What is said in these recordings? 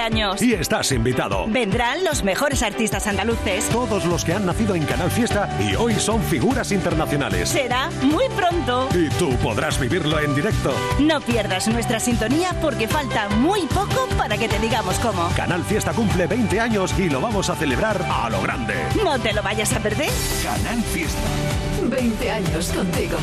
años. Y estás invitado. Vendrán los mejores artistas andaluces. Todos los que han nacido en Canal Fiesta y hoy son figuras internacionales. Será muy pronto. Y tú podrás vivirlo en directo. No pierdas nuestra sintonía porque falta muy poco para que te digamos cómo. Canal Fiesta cumple 20 años y lo vamos a celebrar a lo grande. No te lo vayas a perder. Canal Fiesta. 20 años contigo.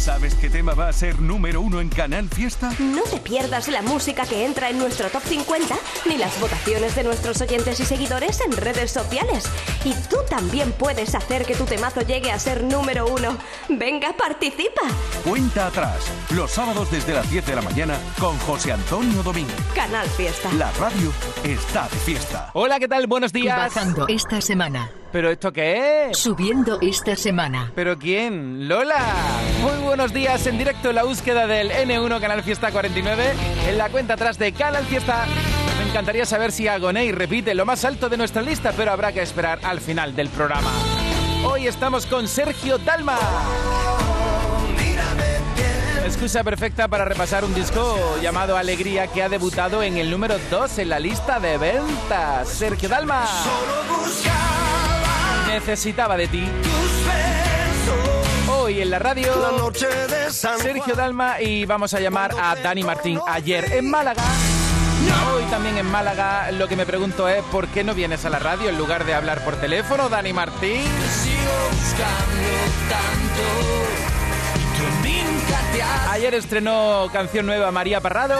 ¿Sabes qué tema va a ser número uno en Canal Fiesta? No te pierdas la música que entra en nuestro top 50 ni las votaciones de nuestros oyentes y seguidores en redes sociales. Y tú también puedes hacer que tu temazo llegue a ser número uno. Venga, participa. Cuenta atrás, los sábados desde las 10 de la mañana con José Antonio Domínguez. Canal Fiesta. La radio está de fiesta. Hola, ¿qué tal? Buenos días. Bajando esta semana. ¿Pero esto qué es? Subiendo esta semana. ¿Pero quién? ¡Lola! Muy buenos días en directo en la búsqueda del N1 Canal Fiesta 49 en la cuenta atrás de Canal Fiesta. Me encantaría saber si Agoney repite lo más alto de nuestra lista, pero habrá que esperar al final del programa. Hoy estamos con Sergio Dalma. Excusa perfecta para repasar un disco llamado Alegría que ha debutado en el número 2 en la lista de ventas. Sergio Dalma. Necesitaba de ti. Hoy en la radio, Sergio Dalma y vamos a llamar a Dani Martín ayer en Málaga. Hoy también en Málaga lo que me pregunto es ¿por qué no vienes a la radio en lugar de hablar por teléfono, Dani Martín? Ayer estrenó canción nueva María Parrado.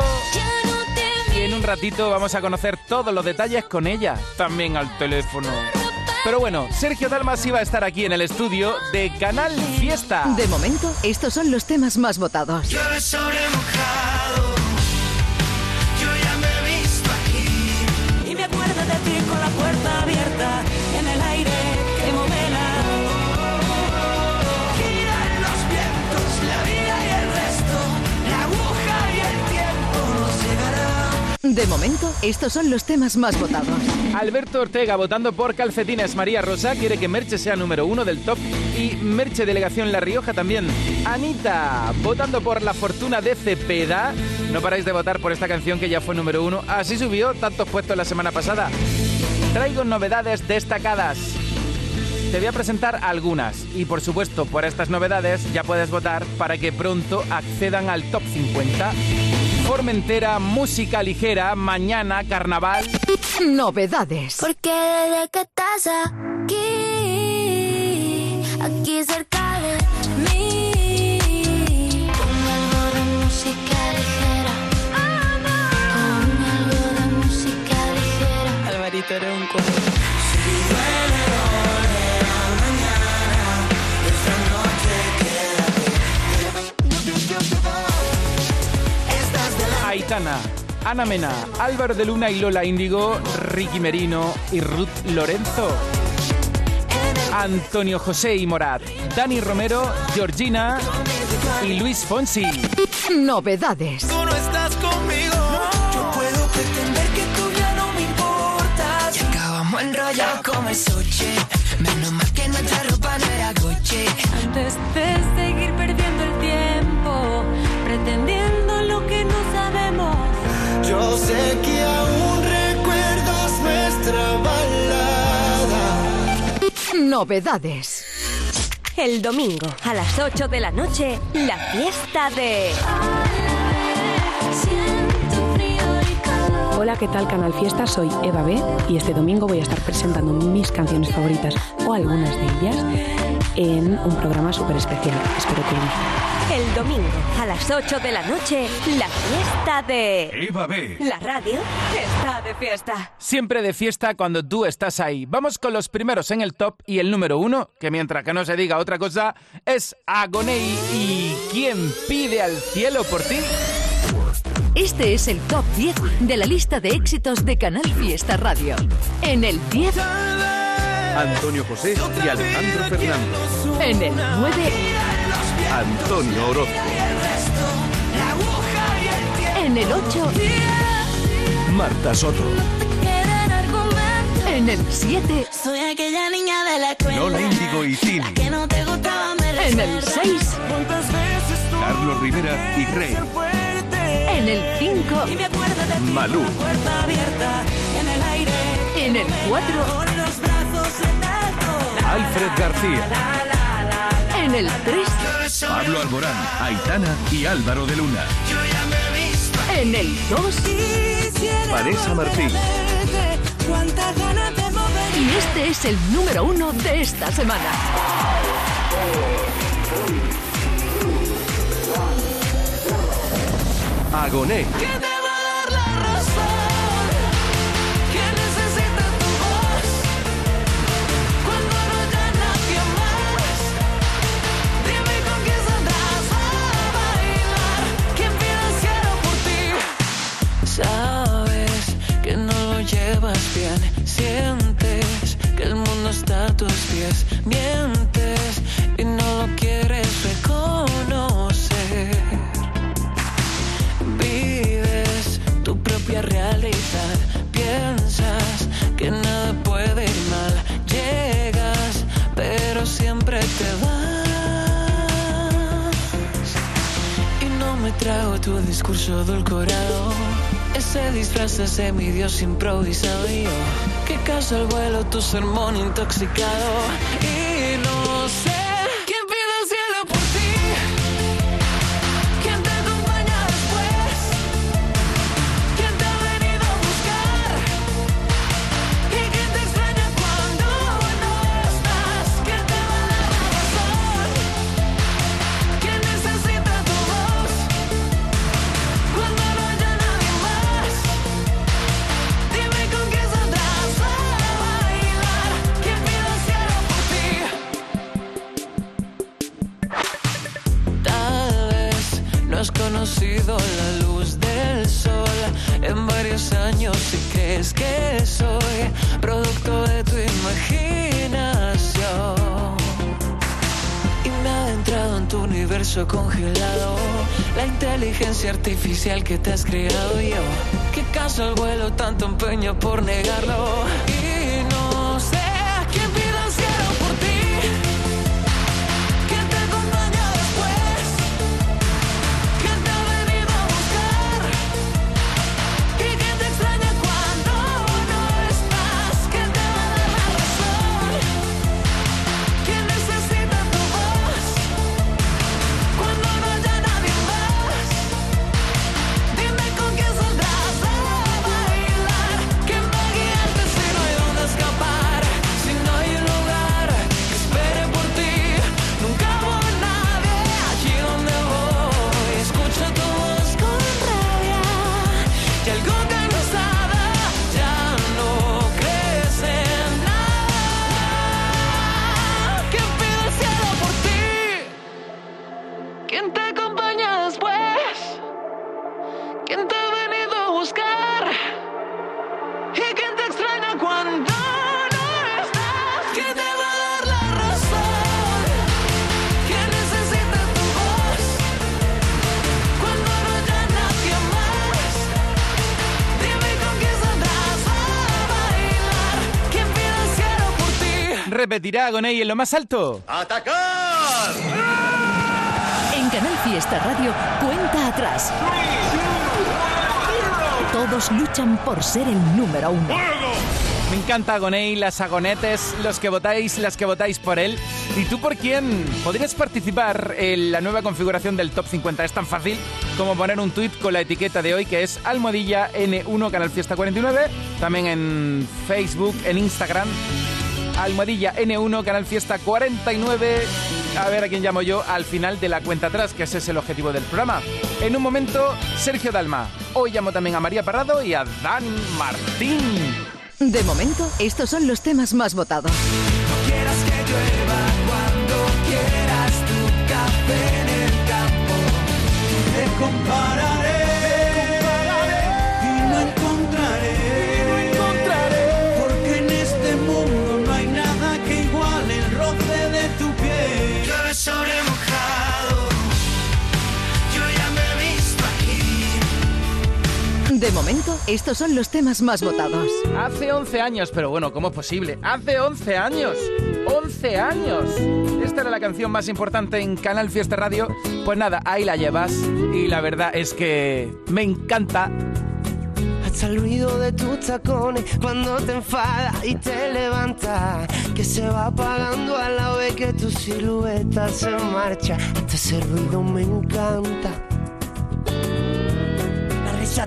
Y en un ratito vamos a conocer todos los detalles con ella, también al teléfono. Pero bueno, Sergio Dalmas iba a estar aquí en el estudio de Canal Fiesta. De momento, estos son los temas más votados. Yo sobre mojado, De momento, estos son los temas más votados. Alberto Ortega votando por Calcetines. María Rosa quiere que Merche sea número uno del top y Merche Delegación La Rioja también. Anita votando por La Fortuna de Cepeda. No paráis de votar por esta canción que ya fue número uno. Así subió tantos puestos la semana pasada. Traigo novedades destacadas. Te voy a presentar algunas y por supuesto por estas novedades ya puedes votar para que pronto accedan al top 50. Formentera, música ligera, mañana, carnaval. Novedades. Porque desde que estás aquí, aquí cerca de mí, con algo de música ligera, con algo de música ligera. Alvarito era un cuadro. Aitana, Ana Mena, Álvaro de Luna y Lola Índigo, Ricky Merino y Ruth Lorenzo. Antonio José y Morat, Dani Romero, Georgina y Luis Fonsi. Novedades. Tú no estás conmigo. Yo puedo pretender que tú ya no me importas. Y acabamos enrollados como sushi. Menos mal que nuestra ropa no era Gucci. Antes de Yo sé que aún recuerdas nuestra balada. Novedades. El domingo a las 8 de la noche, la fiesta de... Hola, ¿qué tal Canal Fiesta? Soy Eva B y este domingo voy a estar presentando mis canciones favoritas o algunas de ellas en un programa súper especial. Espero que lo El domingo a las 8 de la noche, la fiesta de... Eva B. La radio está de fiesta. Siempre de fiesta cuando tú estás ahí. Vamos con los primeros en el top y el número uno, que mientras que no se diga otra cosa, es Agonei y ¿Quién pide al cielo por ti? Este es el top 10 de la lista de éxitos de Canal Fiesta Radio. En el 10, Antonio José y Alejandro Fernández. en el 9, Antonio Orozco. En el 8, Marta Soto. En el 7, soy aquella niña de la cuenta. Lola Índigo y Cini. En el 6, Carlos Rivera y Rey. En el 5, Malú. En el 4, Alfred García en el 3. Pablo Alborán, Aitana y Álvaro de Luna. En el 2. Vanessa Martín. Y este es el número uno de esta semana. Agoné. Mi Dios improvisado. Y yo que caso el vuelo tu sermón intoxicado. retirada con ahí en lo más alto. ¡Atacar! En Canal Fiesta Radio, cuenta atrás. Todos luchan por ser el número uno. Me encanta Agoney, las agonetes, los que votáis, las que votáis por él. ¿Y tú por quién? ¿Podrías participar en la nueva configuración del Top 50? Es tan fácil como poner un tweet con la etiqueta de hoy que es almohadilla N1 Canal Fiesta 49, también en Facebook, en Instagram almohadilla N1, Canal Fiesta 49. A ver a quién llamo yo al final de la cuenta atrás, que ese es el objetivo del programa. En un momento, Sergio Dalma. Hoy llamo también a María Parrado y a Dan Martín. De momento, estos son los temas más votados. No quieras que llueva. Estos son los temas más votados. Hace 11 años, pero bueno, ¿cómo es posible? Hace 11 años. 11 años. Esta era la canción más importante en Canal Fiesta Radio. Pues nada, ahí la llevas. Y la verdad es que me encanta. Hasta el ruido de tus tacones cuando te enfadas y te levantas. Que se va apagando a la vez que tu silueta se marcha. Hasta ese ruido me encanta.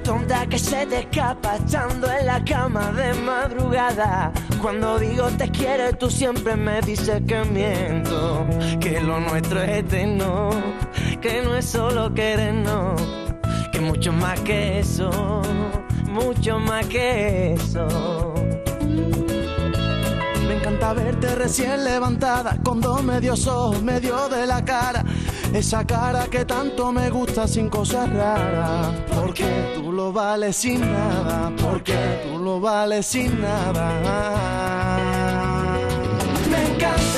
Tonta que se te escapa estando en la cama de madrugada. Cuando digo te quiero, tú siempre me dices que miento. Que lo nuestro es eterno. Que no es solo querernos. Que mucho más que eso. Mucho más que eso. Me encanta verte recién levantada, con dos medios ojos, medio de la cara. Esa cara que tanto me gusta sin cosas raras. Porque tú lo vales sin nada, porque tú lo vales sin nada. Me encanta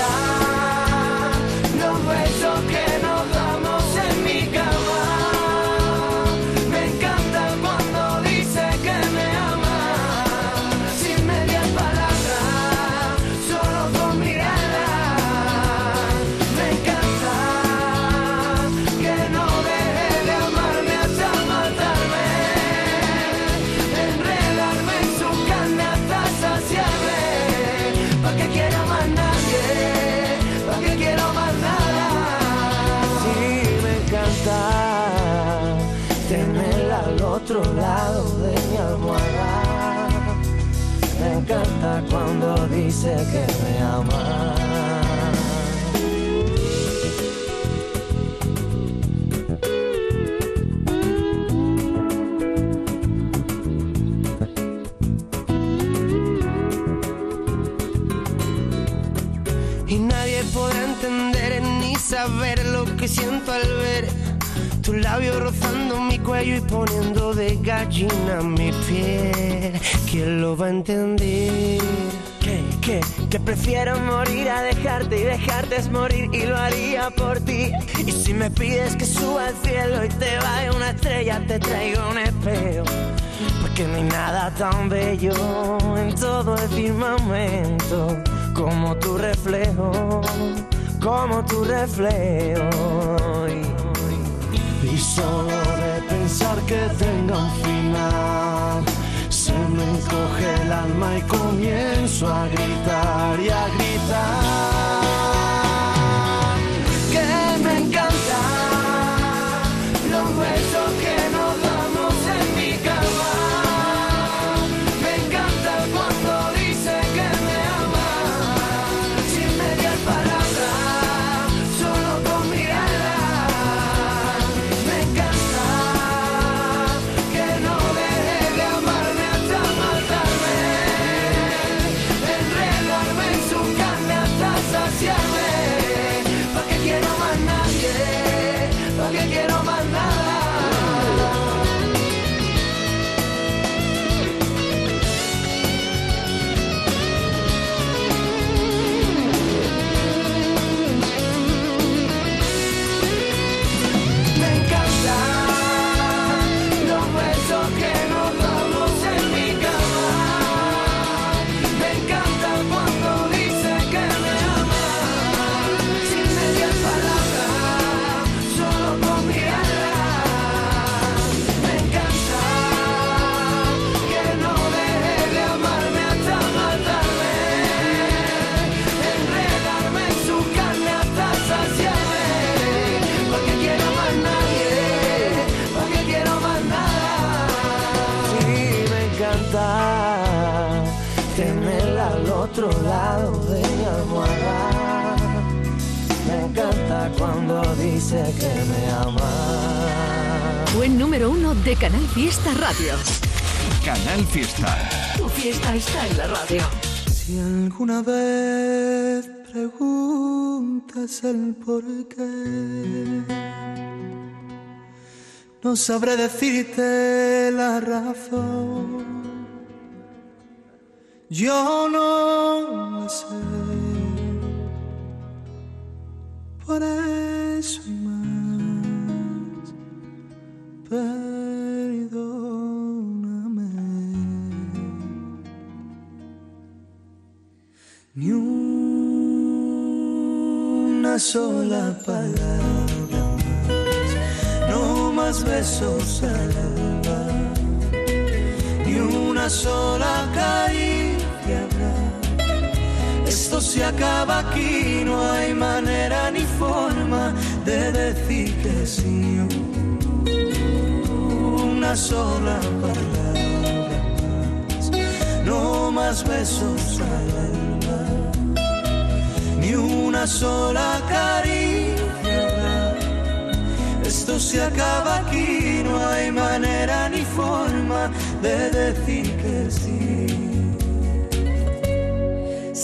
cuando dice que me ama. Y nadie podrá entender ni saber lo que siento al ver tus labios rozando mi cuello y poniendo de gallina mi piel. ¿Quién lo va a entender? Que, prefiero morir a dejarte y dejarte es morir y lo haría por ti. Y si me pides que suba al cielo y te vaya una estrella, te traigo un espejo. Porque no hay nada tan bello en todo el firmamento como tu reflejo, como tu reflejo. Y, Y solo de pensar que tenga un final, encoge el alma y comienzo a gritar y a gritar. ¿Para qué quiero dice que me ama. Buen número uno de Canal Fiesta Radio. Canal Fiesta. Tu fiesta está en la radio. Si alguna vez preguntas el por qué, no sabré decirte la razón. Yo no la sé por eso y más. Perdóname. Ni una sola palabra más, no más besos al alma, ni una sola cara esto se acaba aquí, no hay manera ni forma de decir que sí. Una sola palabra no más besos al alba, ni una sola caricia. Esto se acaba aquí, no hay manera ni forma de decir que sí.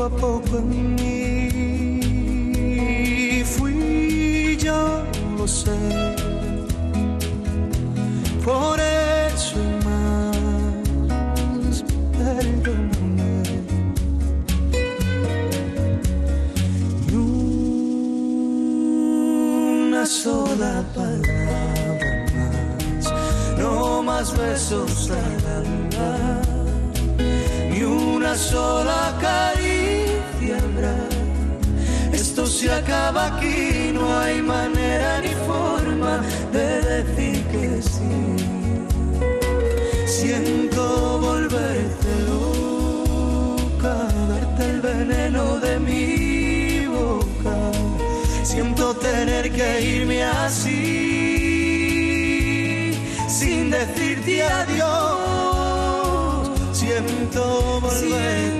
poco a poco en mí. Fui yo, lo sé. Por eso y más, perdóname. Ni una sola palabra más, no más besos alba, ni una sola caricia se acaba aquí, no hay manera ni forma de decir que sí. Siento volverte loca, darte el veneno de mi boca. Siento tener que irme así, sin decirte adiós. Siento volverte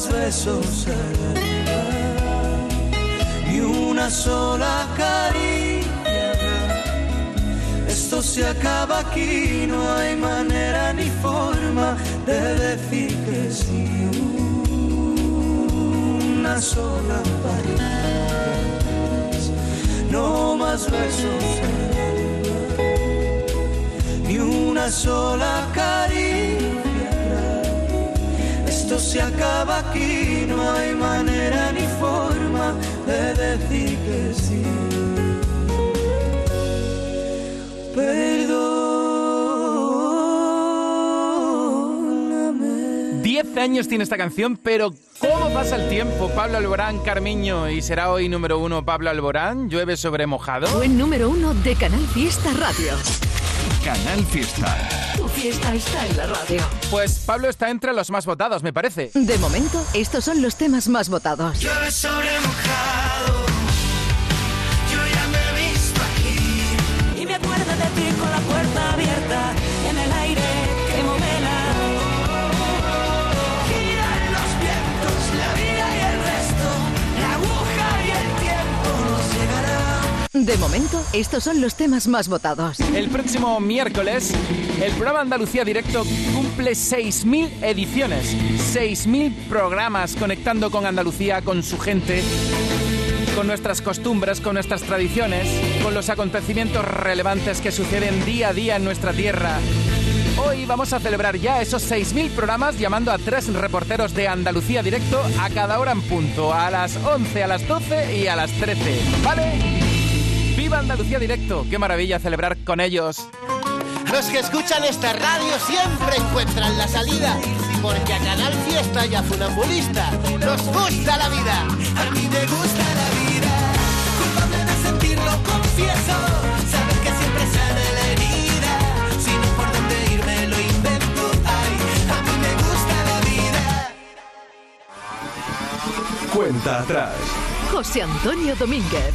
Más besos al alba, ni una sola caricia. Esto se acaba aquí, no hay manera ni forma de decir que sí. Una sola palabra no más besos ni una sola caricia. Esto se acaba aquí, no hay manera ni forma de decir que sí. Perdóname. 10 años tiene esta canción, pero ¿cómo pasa el tiempo? Pablo Alborán, Carmiño, y será hoy número uno Pablo Alborán, llueve sobre mojado. Buen número uno de Canal Fiesta Radio. Canal Fiesta. Fiesta está en la radio. Pues Pablo está entre los más votados, me parece. De momento, estos son los temas más votados. Sobre mojado. Momento, estos son los temas más votados. El próximo miércoles, el programa Andalucía Directo cumple 6.000 ediciones, 6.000 programas conectando con Andalucía, con su gente, con nuestras costumbres, con nuestras tradiciones, con los acontecimientos relevantes que suceden día a día en nuestra tierra. Hoy vamos a celebrar ya esos 6.000 programas llamando a tres reporteros de Andalucía Directo a cada hora en punto, a las 11, a las 12 y a las 13. ¿Vale? Viva Andalucía Directo. Qué maravilla celebrar con ellos. Los que escuchan esta radio siempre encuentran la salida, porque a Canal Fiesta y a Funambulista nos gusta la vida. A mí me gusta la vida, culpable de sentirlo, confieso. Saber que siempre sana la herida, si no por dónde irme lo invento. Ay, a mí me gusta la vida. Cuenta atrás. José Antonio Domínguez.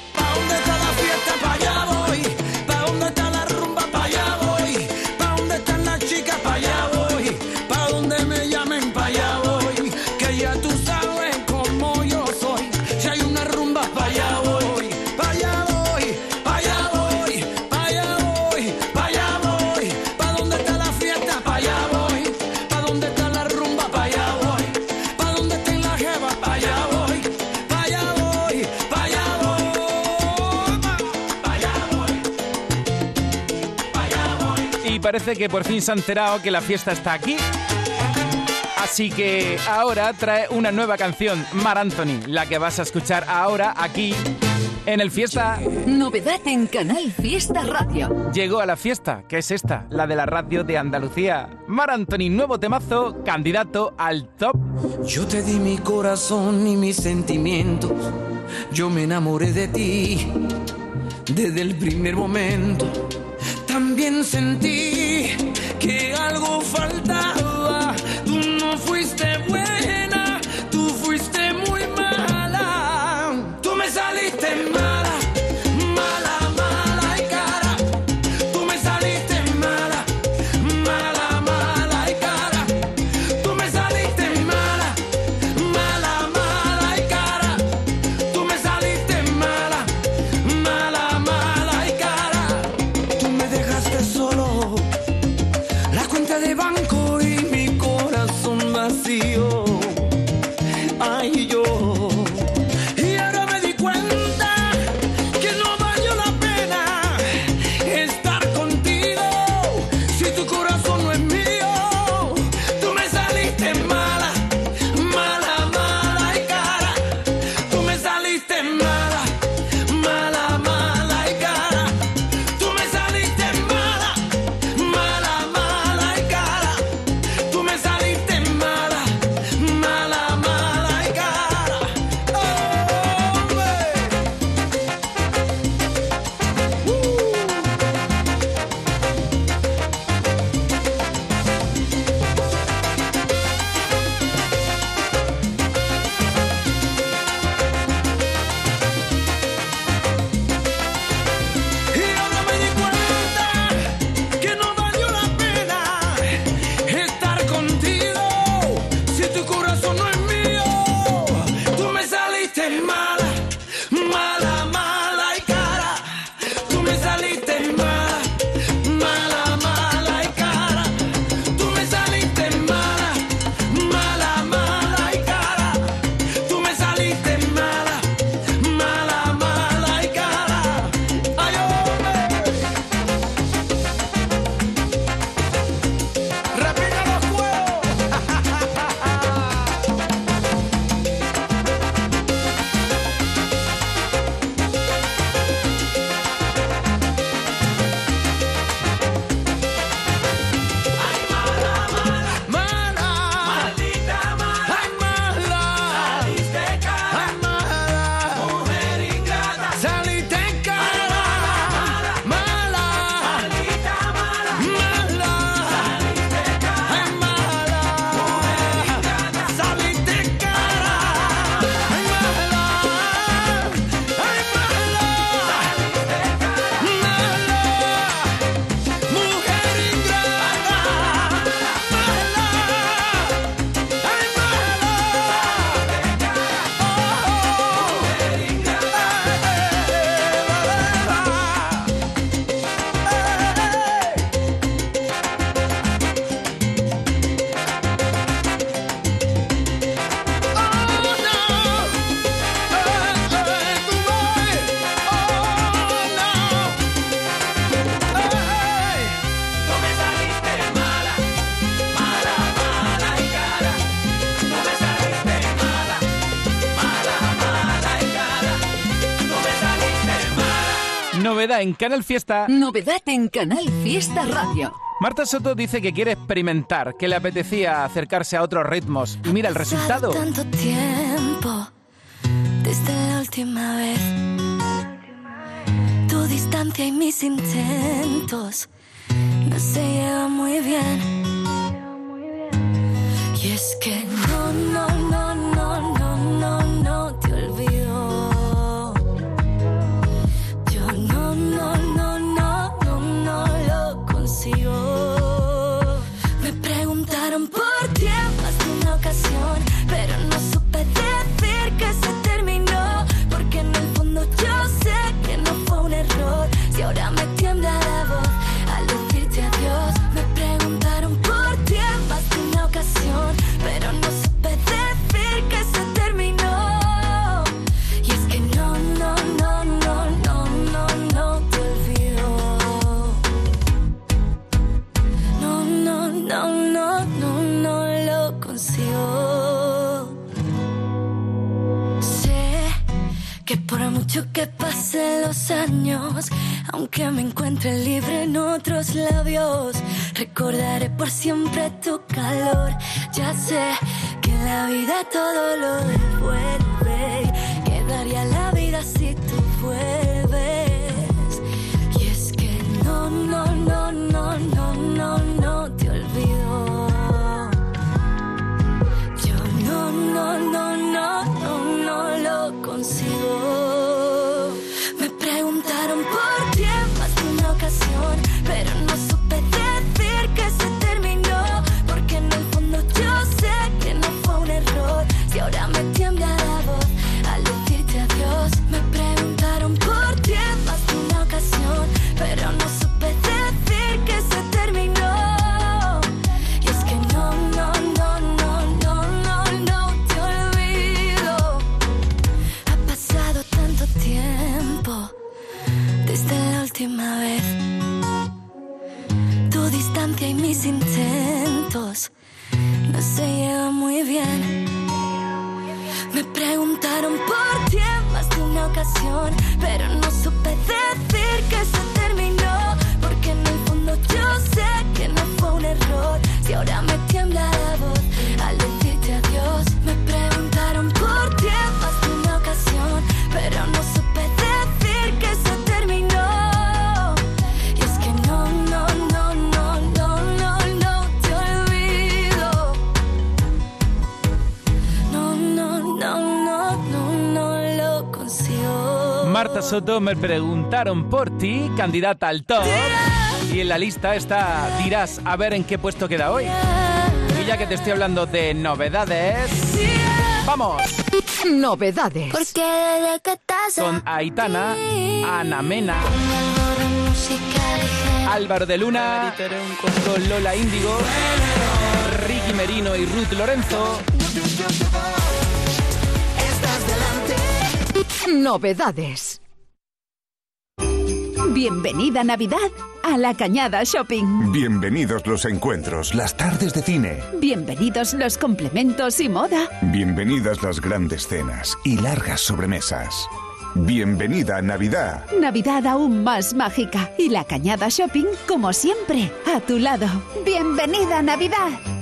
parece que por fin se ha enterado que la fiesta está aquí. Así que ahora trae una nueva canción, Mar Anthony, la que vas a escuchar ahora aquí en el Fiesta. Novedad en Canal Fiesta Radio. Llegó a la fiesta, que es esta, la de la radio de Andalucía. Mar Anthony, nuevo temazo, candidato al top. Yo te di mi corazón y mis sentimientos. Yo me enamoré de ti desde el primer momento también sentí que algo faltaba. En Canal Fiesta. Novedad en Canal Fiesta Radio. Marta Soto dice que quiere experimentar, que le apetecía acercarse a otros ritmos. Y mira el resultado. Tanto tiempo desde la última vez. Tu distancia y mis intentos no se llevan muy bien. Y es que no, no, no. Ahora me tiembla la voz al decirte adiós, me preguntaron por ti en más de una ocasión, pero no supe decir que se terminó. Y es que no, no, no, no, no, no, no te olvido. No, no, no, no, no, no lo consigo. Sé que por mucho que pasen los años, aunque me encuentre libre en otros labios, recordaré por siempre tu calor. Ya sé que la vida todo lo devuelve, que daría la vida si tú vuelves. Y es que no, no, no, no, no, pero no supe decir que se terminó. Porque en el fondo yo sé que no fue un error. Si ahora me Soto, me preguntaron por ti, candidata al top. Y en la lista está, dirás, a ver en qué puesto queda hoy. Y ya que te estoy hablando de novedades, vamos Novedades. Porque desde que estás con Aitana, Ana Mena, Álvaro de Luna, con Lola Índigo, Ricky Merino y Ruth Lorenzo. Novedades. Bienvenida Navidad a la Cañada Shopping. Bienvenidos los encuentros, las tardes de cine. Bienvenidos los complementos y moda. Bienvenidas las grandes cenas y largas sobremesas. Bienvenida Navidad. Navidad aún más mágica y la Cañada Shopping, como siempre, a tu lado. Bienvenida Navidad.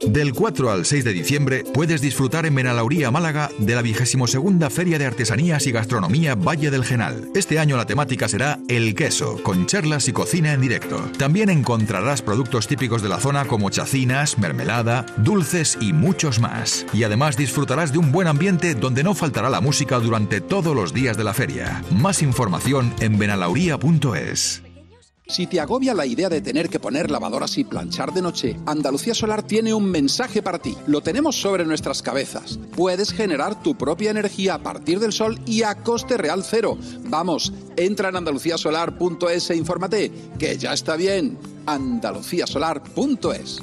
Del 4 al 6 de diciembre puedes disfrutar en Benalauría, Málaga, de la 22 Feria de Artesanías y Gastronomía Valle del Genal. Este año la temática será el queso, con charlas y cocina en directo. También encontrarás productos típicos de la zona como chacinas, mermelada, dulces y muchos más. Y además disfrutarás de un buen ambiente donde no faltará la música durante todos los días de la feria. Más información en benalauría.es. Si te agobia la idea de tener que poner lavadoras y planchar de noche, Andalucía Solar tiene un mensaje para ti. Lo tenemos sobre nuestras cabezas. Puedes generar tu propia energía a partir del sol y a coste real cero. Vamos, entra en andaluciasolar.es e infórmate, que ya está bien. andaluciasolar.es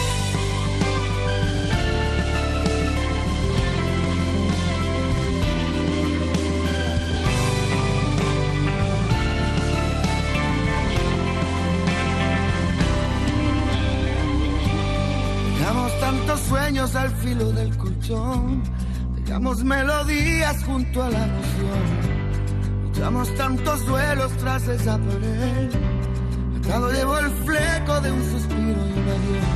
Filo del colchón. Dejamos melodías junto a la emoción. Luchamos tantos duelos tras esa pared. Atado llevo el fleco de un suspiro y un adiós.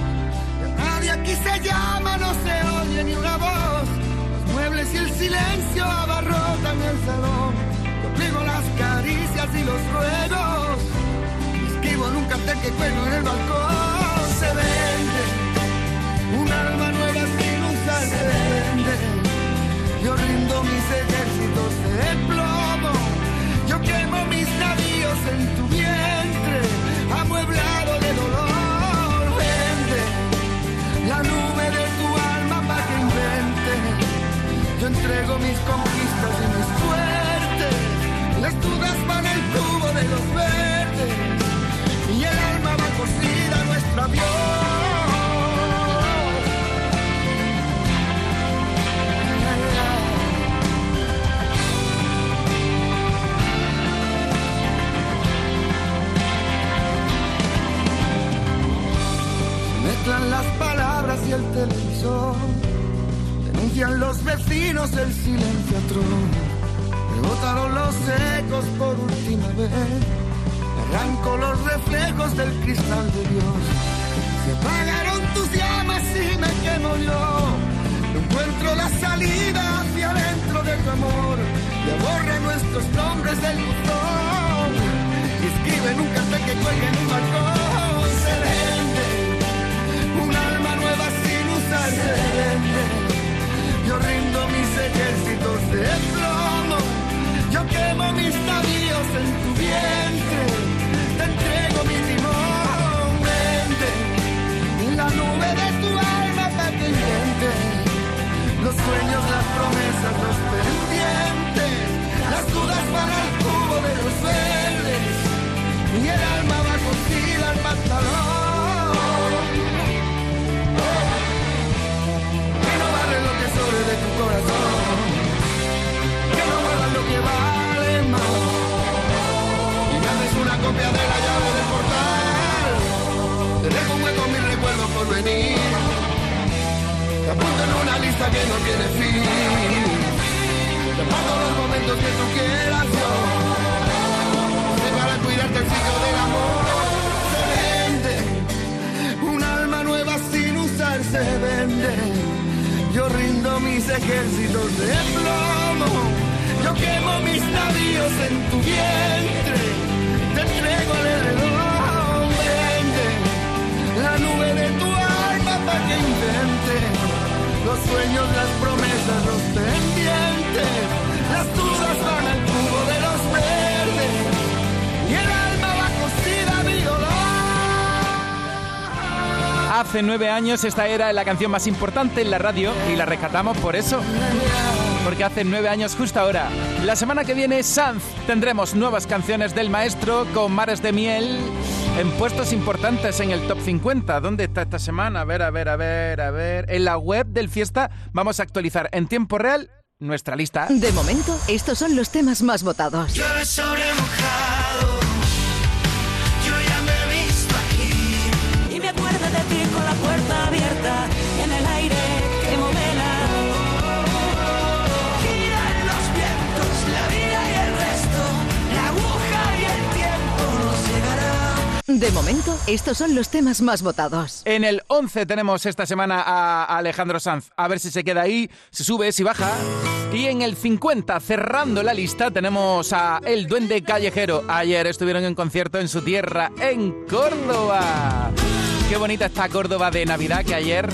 Nadie aquí se llama, no se oye ni una voz. Los muebles y el silencio abarrotan el salón. Yo las caricias y los ruegos. Escribo en un cartel que cuelgo en el balcón. Se vende un alma nueva sin Yo rindo mis ejércitos de plomo. Yo quemo mis navíos en tu vientre, amueblado de dolor. Vende la nube de tu alma para que invente. Yo entrego mis conquistas y mis suertes. Las dudas van al cubo de los verdes. Y el alma va cosida a nuestro avión. Mezclan las palabras y el televisor. Denuncian los vecinos el silencio atroz. Rebotaron los ecos por última vez. Arranco los reflejos del cristal de Dios. Se apagaron tus llamas y me quemo yo. No encuentro la salida hacia adentro de tu amor. Y borra nuestros nombres del buzón. Y escribe en un cartel que cuelga en un balcón. Un alma nueva sin usar se vende. Yo rindo mis ejércitos de plomo. Yo quemo mis navíos en tu vientre. Te entrego mi timón. Vende la nube de tu alma para que invente. Los sueños, las promesas, los pendientes. Las dudas van al cubo de los verdes. Y el alma va cosida al venir. Te apunto en una lista que no tiene fin. Te guardo los momentos que tú quieras yo. Sé para cuidarte el ciclo del amor. Se vende un alma nueva sin usar se vende. Yo rindo mis ejércitos de plomo. Yo quemo mis navíos en tu vientre. Te entrego el heredón. Tu alma para que. Los sueños, las promesas, los pendientes. Las dudas van al cubo de los verdes. Y el alma va cosida a mi dolor. Hace nueve años esta era la canción más importante en la radio y la rescatamos por eso. Porque hace nueve años justo ahora. La semana que viene, Sanz, tendremos nuevas canciones del maestro con Mares de Miel en puestos importantes en el top 50. ¿Dónde está esta semana? A ver, a ver, a ver, a ver. En la web del Fiesta vamos a actualizar en tiempo real nuestra lista. De momento, estos son los temas más votados. Llueve sobre mojado. Yo ya me he visto aquí. Y me acuerdo de ti con la puerta De momento, estos son los temas más votados. En el 11 tenemos esta semana a Alejandro Sanz. A ver si se queda ahí, si sube, si baja. Y en el 50, cerrando la lista, tenemos a El Duende Callejero. Ayer estuvieron en concierto en su tierra, en Córdoba. Qué bonita está Córdoba de Navidad que ayer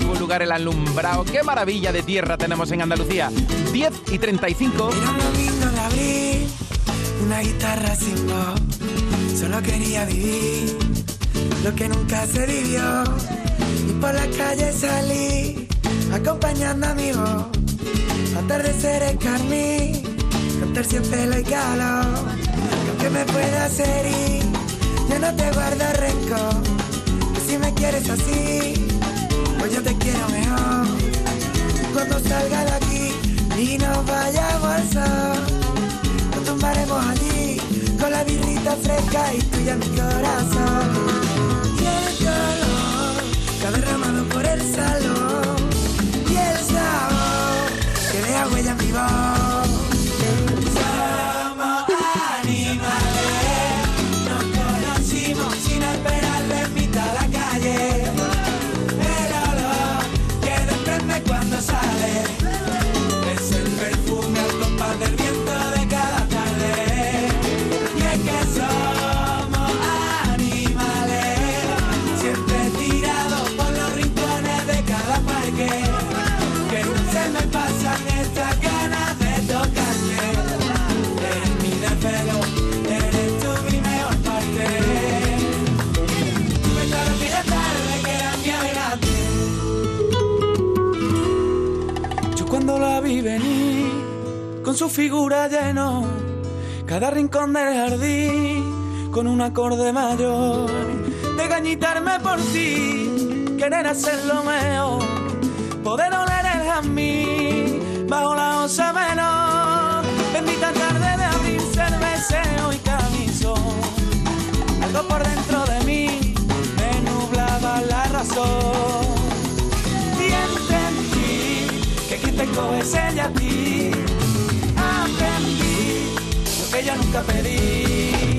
tuvo lugar el alumbrado. Qué maravilla de tierra tenemos en Andalucía. 10 y 35. Era un domingo de abril, una guitarra sin voz. Solo quería vivir lo que nunca se vivió. Y por la calle salí, acompañando a mi voz. Atardecer en carmín, con terciopelo y calor. Que aunque me pueda hacer ir, yo no te guardo rencor. Que si me quieres así, pues yo te quiero mejor. Cuando salga de aquí y nos vayamos al sol, nos tumbaremos allí birrita fresca y tuya mi corazón. Su figura llenó cada rincón del jardín, con un acorde mayor, de gañitarme por ti, querer hacerlo mejor, poder oler el jazmín bajo la osa menor, bendita tarde de abril, cerveceo y camisón, algo por dentro de mí me nublaba la razón. Y entendí que quien te coge es ella a ti. Yo nunca pedí.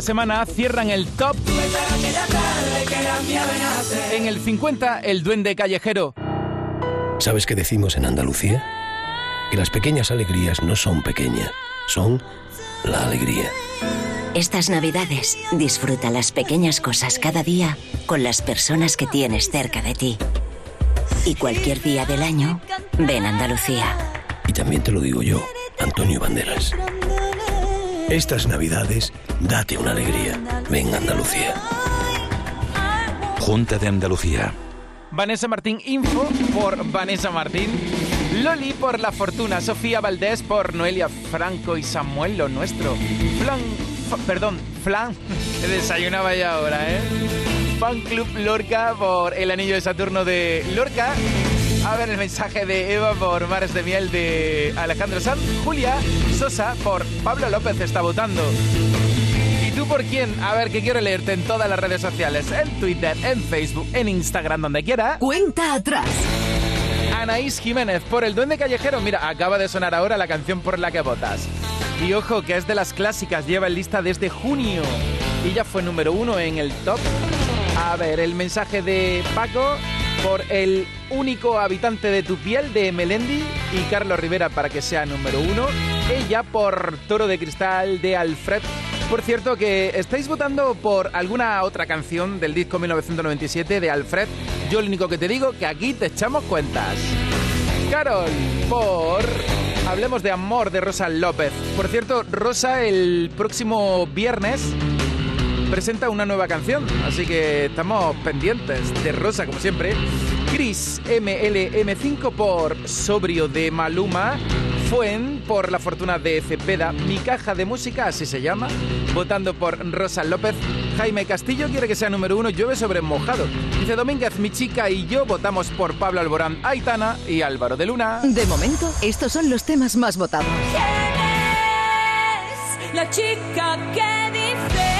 Esta semana cierran el top. En el 50, El Duende Callejero. ¿Sabes qué decimos en Andalucía? Que las pequeñas alegrías no son pequeñas, son la alegría. Estas navidades disfruta las pequeñas cosas cada día con las personas que tienes cerca de ti. Y cualquier día del año, ven a Andalucía. Y también te lo digo yo, Antonio Banderas. Estas navidades, date una alegría. Ven Andalucía. Junta de Andalucía. Vanessa Martín Info por Vanessa Martín. Loli por La Fortuna. Sofía Valdés por Noelia Franco y Samuel Lo Nuestro. Flan. perdón, Flan. Desayunaba ya ahora, ¿eh? Fan Club Lorca por El Anillo de Saturno de Lorca. A ver el mensaje de Eva por Mares de Miel de Alejandro Sanz. Julia Sosa por Pablo López está votando. ¿Y tú por quién? A ver, que quiero leerte en todas las redes sociales. En Twitter, en Facebook, en Instagram, donde quiera. Cuenta atrás. Anaís Jiménez por El Duende Callejero. Mira, acaba de sonar ahora la canción por la que votas. Y ojo, que es de las clásicas, lleva en lista desde junio. Y ya fue número uno en el top. A ver, el mensaje de Paco por el único habitante de tu piel de Melendi y Carlos Rivera para que sea número uno. Ella por Toro de Cristal de Alfred. Por cierto, que estáis votando por alguna otra canción del disco 1997 de Alfred. Yo lo único que te digo que aquí te echamos cuentas. Carol, por Hablemos de Amor de Rosa López. Por cierto, Rosa el próximo viernes presenta una nueva canción, así que estamos pendientes de Rosa como siempre. Chris MLM5 por Sobrio de Maluma. Fuen por La Fortuna de Cepeda. Mi caja de música, así se llama. Votando por Rosa López. Jaime Castillo quiere que sea número uno. Llueve sobre mojado. Dice Domínguez, mi chica y yo votamos por Pablo Alborán, Aitana y Álvaro de Luna. De momento, estos son los temas más votados. La chica que dice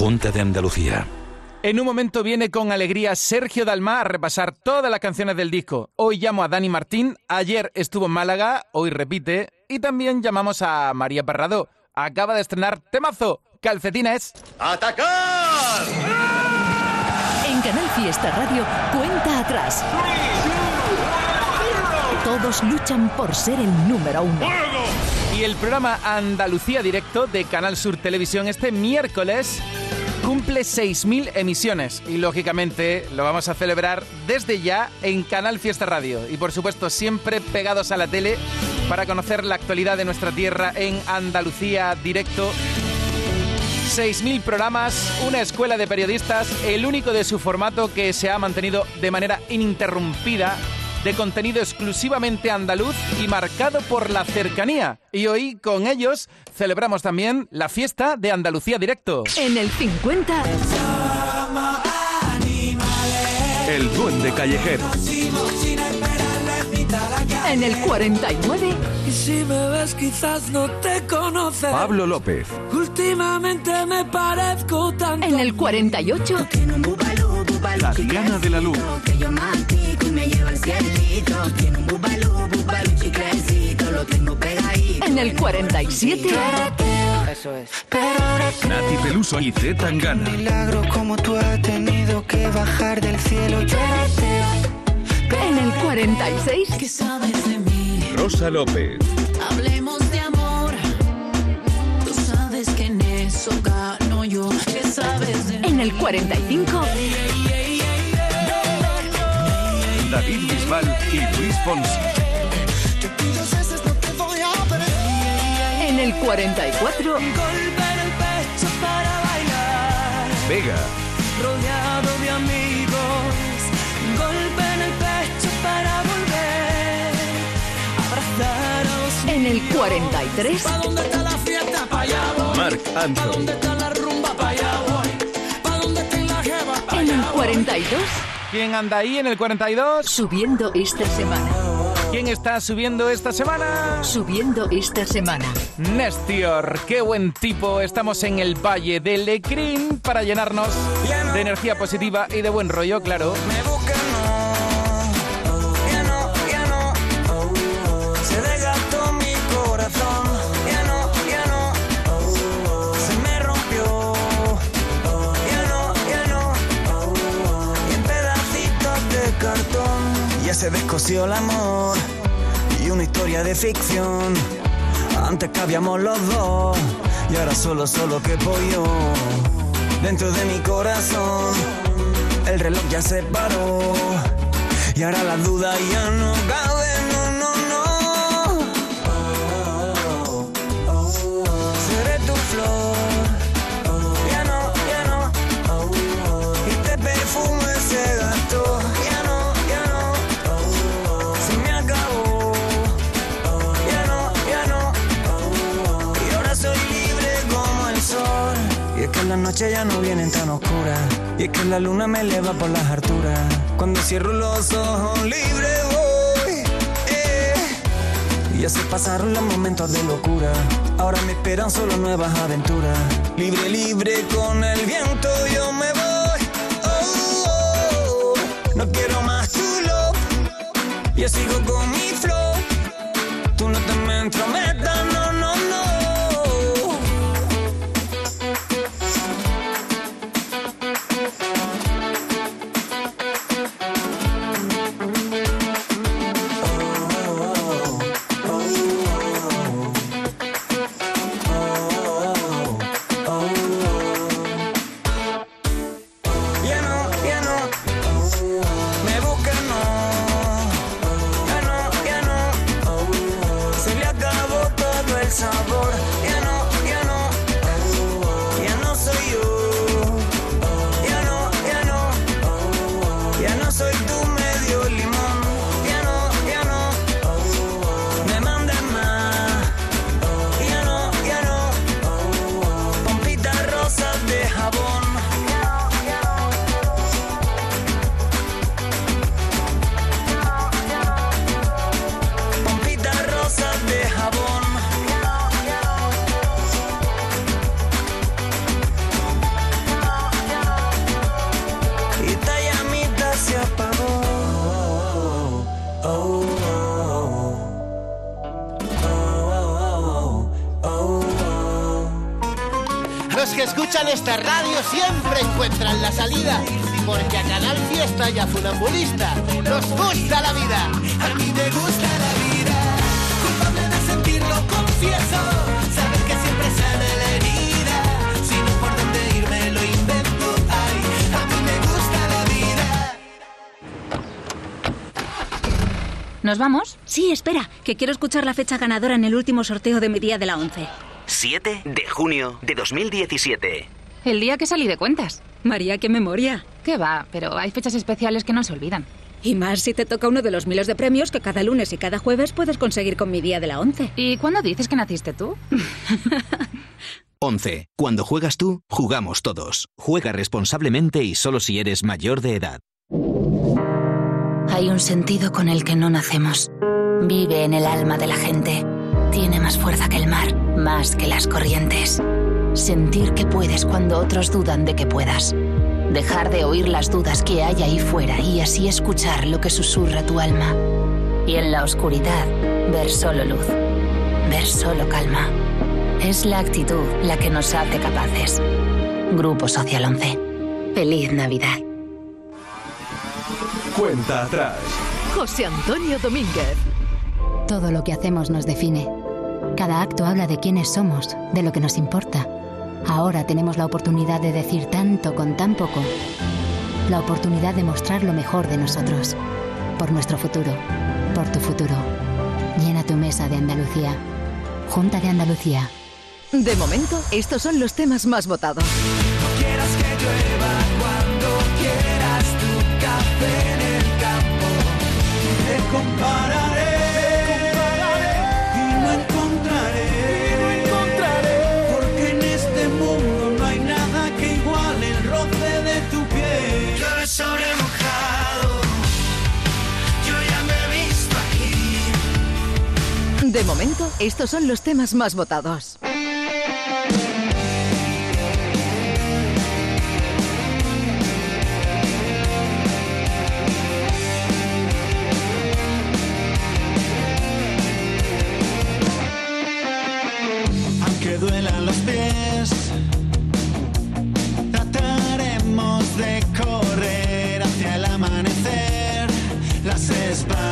Junta de Andalucía. En un momento viene con alegría Sergio Dalma a repasar todas las canciones del disco. Hoy llamo a Dani Martín, ayer estuvo en Málaga, hoy repite, y también llamamos a María Parrado. Acaba de estrenar temazo, calcetines. ¡Atacar! En Canal Fiesta Radio, cuenta atrás. Todos luchan por ser el número uno. Y el programa Andalucía Directo de Canal Sur Televisión este miércoles cumple 6.000 emisiones. Y lógicamente lo vamos a celebrar desde ya en Canal Fiesta Radio. Y por supuesto siempre pegados a la tele para conocer la actualidad de nuestra tierra en Andalucía Directo. 6.000 programas, una escuela de periodistas, el único de su formato que se ha mantenido de manera ininterrumpida, de contenido exclusivamente andaluz y marcado por la cercanía. Y hoy con ellos celebramos también la fiesta de Andalucía Directo. En el 50, El duende callejero. en el 49, Y si me ves quizás no te conoces Pablo López. Últimamente me parezco tanto en el 48, La Diana de la Luz. Que yo mastico y me lleva al cielito. Tiene un bubalú, bubalú chiclecito. Lo tengo pegadito. En el 47, Eso es. Nati Peluso y Z Tangana. milagro como tú has tenido que bajar del cielo. Yo en el 46, ¿Qué sabes de mí? Rosa López. Hablemos de amor. Tú sabes que en eso gano yo. ¿Qué sabes de mí? en el 45, David Bisbal y Luis Fonsi. en el 44, Golpe en el pecho para bailar Vega. rodeado de amigos. Golpe en el pecho para volver. Abrazar a los en el 43, ¿Pa' dónde está la fiesta? Pa' allá voy. Marc ¿Pa' Anthony. dónde está la rumba? Pa' allá voy. ¿Pa' dónde está la jeva? Pa' en el allá voy. 42, ¿Quién anda ahí en el 42? subiendo esta semana, ¿Quién está subiendo esta semana? subiendo esta semana. Nestior, qué buen tipo. Estamos en el Valle de Lecrín para llenarnos de energía positiva y de buen rollo, claro. Se descosió el amor. Y una historia de ficción. Antes cabíamos los dos. Y ahora solo, solo que yo. Dentro de mi corazón. El reloj ya se paró. Y ahora las dudas ya no caben, las noches ya no vienen tan oscuras. Y es que la luna me eleva por las alturas. Cuando cierro los ojos libre voy. eh. Ya se pasaron los momentos de locura. Ahora me esperan solo nuevas aventuras. Libre, libre con el viento yo me voy. Oh, oh. No quiero más tu love. Yo sigo con mi flow. Tú no te me entrometas, escuchan esta radio siempre encuentran la salida, porque a Canal Fiesta y a Funambulista nos gusta la vida. A mí me gusta la vida, culpable de sentirlo, confieso. Saber que siempre sale la herida, si no por dónde irme lo invento. Ay, a mí me gusta la vida. ¿Nos vamos? Sí, espera, que quiero escuchar la fecha ganadora en el último sorteo de mi día de la 11. 7 de junio de 2017. El día que salí de cuentas. María, qué memoria. Qué va, pero hay fechas especiales que no se olvidan. Y más si te toca uno de los miles de premios que cada lunes y cada jueves puedes conseguir con mi día de la 11. ¿Y cuándo dices que naciste tú? 11. Cuando juegas tú, jugamos todos. Juega responsablemente y solo si eres mayor de edad. Hay un sentido con el que no nacemos. Vive en el alma de la gente. Tiene más fuerza que el mar, más que las corrientes. Sentir que puedes cuando otros dudan de que puedas. Dejar de oír las dudas que hay ahí fuera y así escuchar lo que susurra tu alma. Y en la oscuridad, ver solo luz. Ver solo calma. Es la actitud la que nos hace capaces. Grupo Social 11. Feliz Navidad. Cuenta atrás. José Antonio Domínguez. Todo lo que hacemos nos define. Cada acto habla de quiénes somos, de lo que nos importa. Ahora tenemos la oportunidad de decir tanto con tan poco. La oportunidad de mostrar lo mejor de nosotros. Por nuestro futuro. Por tu futuro. Llena tu mesa de Andalucía. Junta de Andalucía. De momento, estos son los temas más votados. Quieras que llueva cuando quieras tu café en el campo. Te compararé. De momento, estos son los temas más votados. Aunque duelan los pies, trataremos de correr hacia el amanecer. Las espadas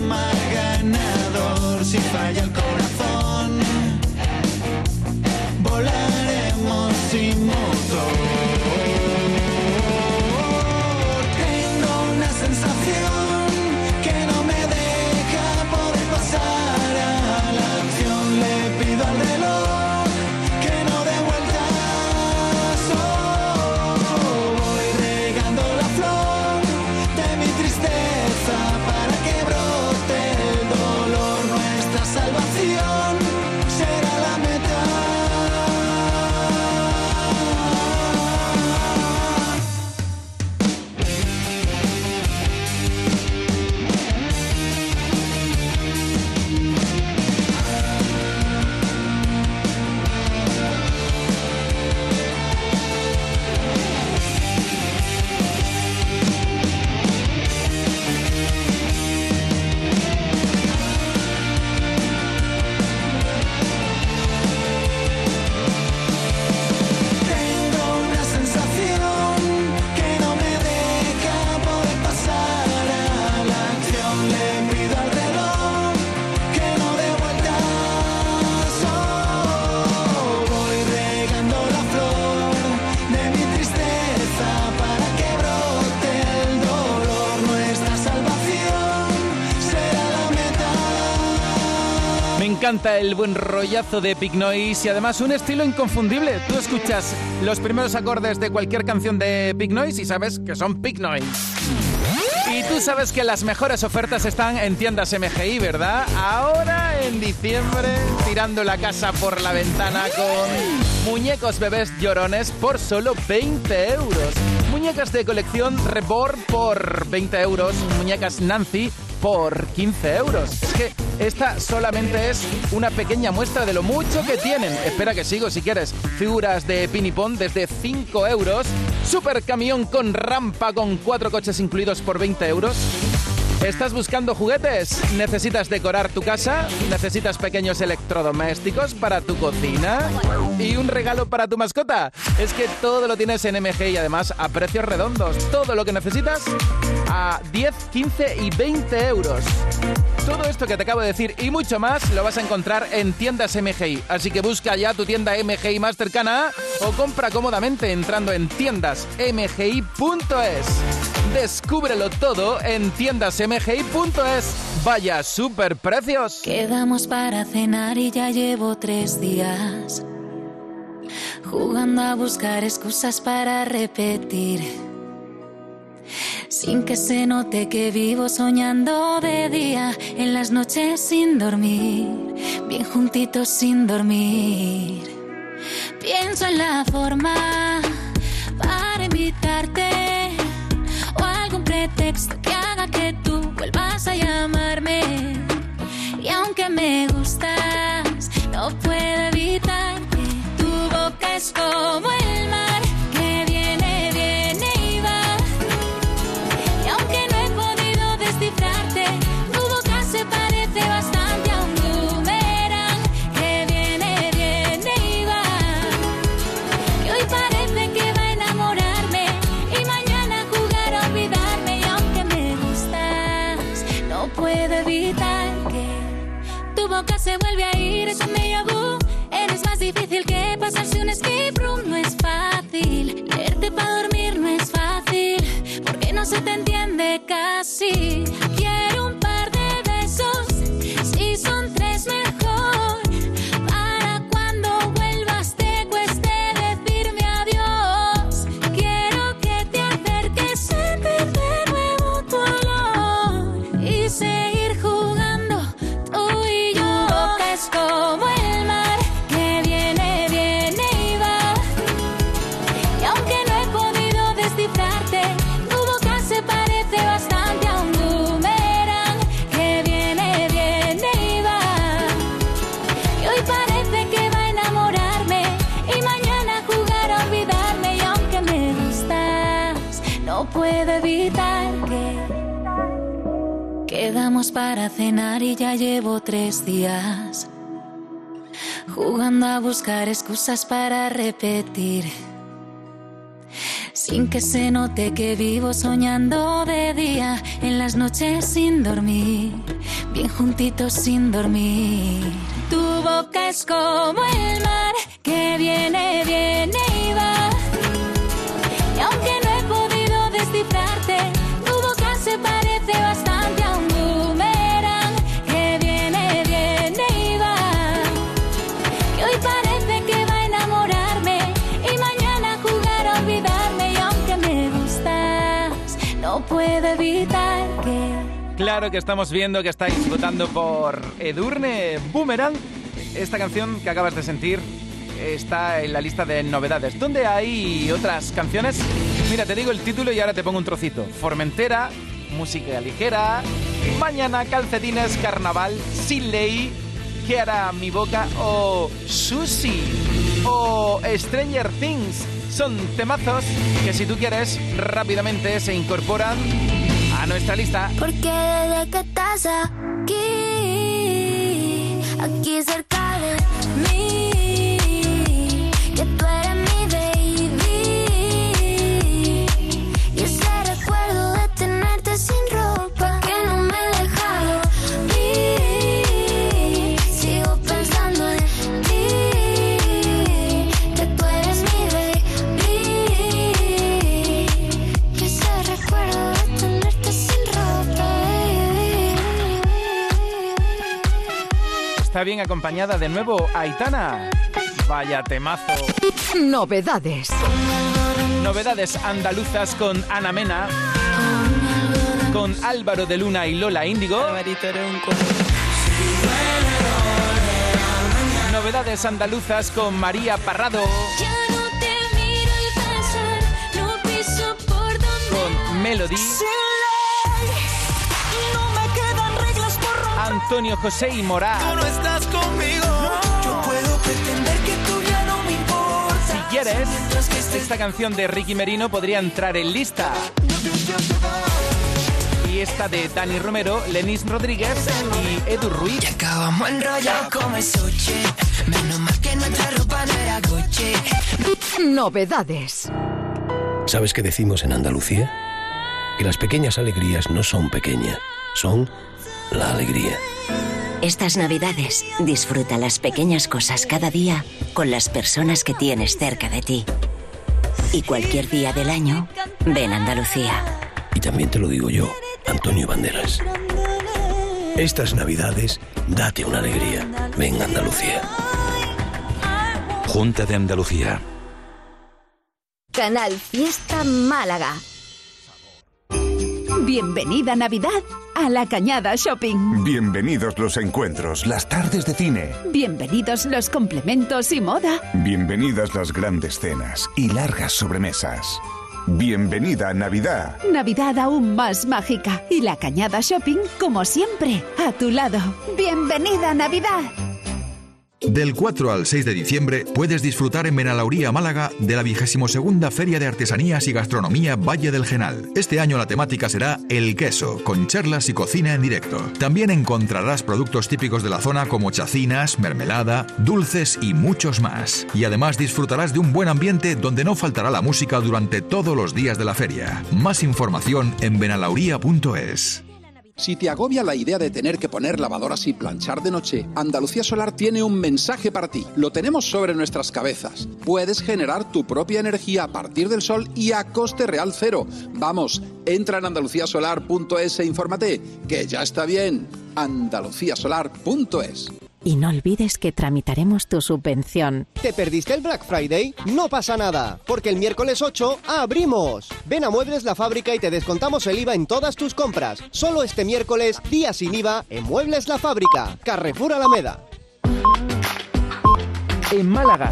más ganador. Si falla el buen rollazo de Pig Noise y además un estilo inconfundible. Tú escuchas los primeros acordes de cualquier canción de Pig Noise y sabes que son Pig Noise. Y tú sabes que las mejores ofertas están en tiendas MGI, ¿verdad? Ahora en diciembre, tirando la casa por la ventana con muñecos bebés llorones por solo 20 euros. Muñecas de colección Reborn por 20 euros. Muñecas Nancy por 15 euros. Es que esta solamente es una pequeña muestra de lo mucho que tienen. Espera que sigo si quieres. Figuras de Pinipón desde 5 euros. Super camión con rampa con cuatro coches incluidos por 20 euros. ¿Estás buscando juguetes? ¿Necesitas decorar tu casa? ¿Necesitas pequeños electrodomésticos para tu cocina? ¿Y un regalo para tu mascota? Es que todo lo tienes en MG y además a precios redondos. Todo lo que necesitas a 10, 15 y 20 euros. Todo esto que te acabo de decir y mucho más lo vas a encontrar en tiendas MGI. Así que busca ya tu tienda MGI más cercana o compra cómodamente entrando en tiendasmgi.es. Descúbrelo todo en tiendasmgi.es. Vaya super precios. Quedamos para cenar y ya llevo tres días jugando a buscar excusas para repetir. Sin que se note que vivo soñando de día, en las noches sin dormir, bien juntitos sin dormir. Pienso en la forma para invitarte pretexto que haga que tú vuelvas a llamarme. Y aunque me gustas, no puedo evitar que tu boca es como puedo evitar que tu boca se vuelve a ir. Es un déjà. Eres más difícil que pasarse un escape room. No es fácil. Leerte para dormir no es fácil. Porque no se te entiende casi. Quedamos para cenar y ya llevo tres días jugando a buscar excusas para repetir. Sin que se note que vivo soñando de día, en las noches sin dormir, bien juntitos sin dormir. Tu boca es como el mar que viene, viene y va. Claro que estamos viendo que estáis votando por Edurne Boomerang. Esta canción que acabas de sentir está en la lista de novedades. ¿Dónde hay otras canciones? Mira, te digo el título y ahora te pongo un trocito. Formentera, música ligera, mañana calcetines, carnaval, sin ley, ¿qué hará mi boca? O Sushi, o Stranger Things. Son temazos que si tú quieres rápidamente se incorporan a nuestra lista. Porque desde que estás aquí, aquí cerca de mí, está bien acompañada de nuevo Aitana. Vaya temazo. Novedades. Novedades andaluzas con Ana Mena, con Álvaro de Luna y Lola Índigo. Novedades andaluzas con María Parrado, Ya no Antonio José y Tú Moral. no estás conmigo. Yo puedo pretender que tú ya no me importas. Si quieres, esta canción de Ricky Merino podría entrar en lista. Y esta de Dani Romero, Lenis Rodríguez y Edu Ruiz. Acabamos enrollados como sushi. Menos mal que nuestra ropa no era Gucci. Novedades. ¿Sabes qué decimos en Andalucía? Que las pequeñas alegrías no son pequeñas, son la alegría. Estas navidades disfruta las pequeñas cosas cada día con las personas que tienes cerca de ti. Y cualquier día del año, ven a Andalucía. Y también te lo digo yo, Antonio Banderas. Estas navidades, date una alegría. Ven a Andalucía. Junta de Andalucía. Canal Fiesta Málaga. Bienvenida Navidad a la Cañada Shopping. Bienvenidos los encuentros, las tardes de cine. Bienvenidos los complementos y moda. Bienvenidas las grandes cenas y largas sobremesas. Bienvenida Navidad. Navidad aún más mágica y la Cañada Shopping, como siempre, a tu lado. Bienvenida Navidad. Del 4 al 6 de diciembre puedes disfrutar en Benalauría, Málaga, de la 22 Feria de Artesanías y Gastronomía Valle del Genal. Este año la temática será el queso, con charlas y cocina en directo. También encontrarás productos típicos de la zona como chacinas, mermelada, dulces y muchos más. Y además disfrutarás de un buen ambiente donde no faltará la música durante todos los días de la feria. Más información en benalauría.es. Si te agobia la idea de tener que poner lavadoras y planchar de noche, Andalucía Solar tiene un mensaje para ti. Lo tenemos sobre nuestras cabezas. Puedes generar tu propia energía a partir del sol y a coste real cero. Vamos, entra en andaluciasolar.es e infórmate, que ya está bien. andaluciasolar.es Y no olvides que tramitaremos tu subvención. ¿Te perdiste el Black Friday? No pasa nada, porque el miércoles 8 abrimos. Ven a Muebles la Fábrica y te descontamos el IVA en todas tus compras. Solo este miércoles, día sin IVA, en Muebles la Fábrica, Carrefour Alameda. En Málaga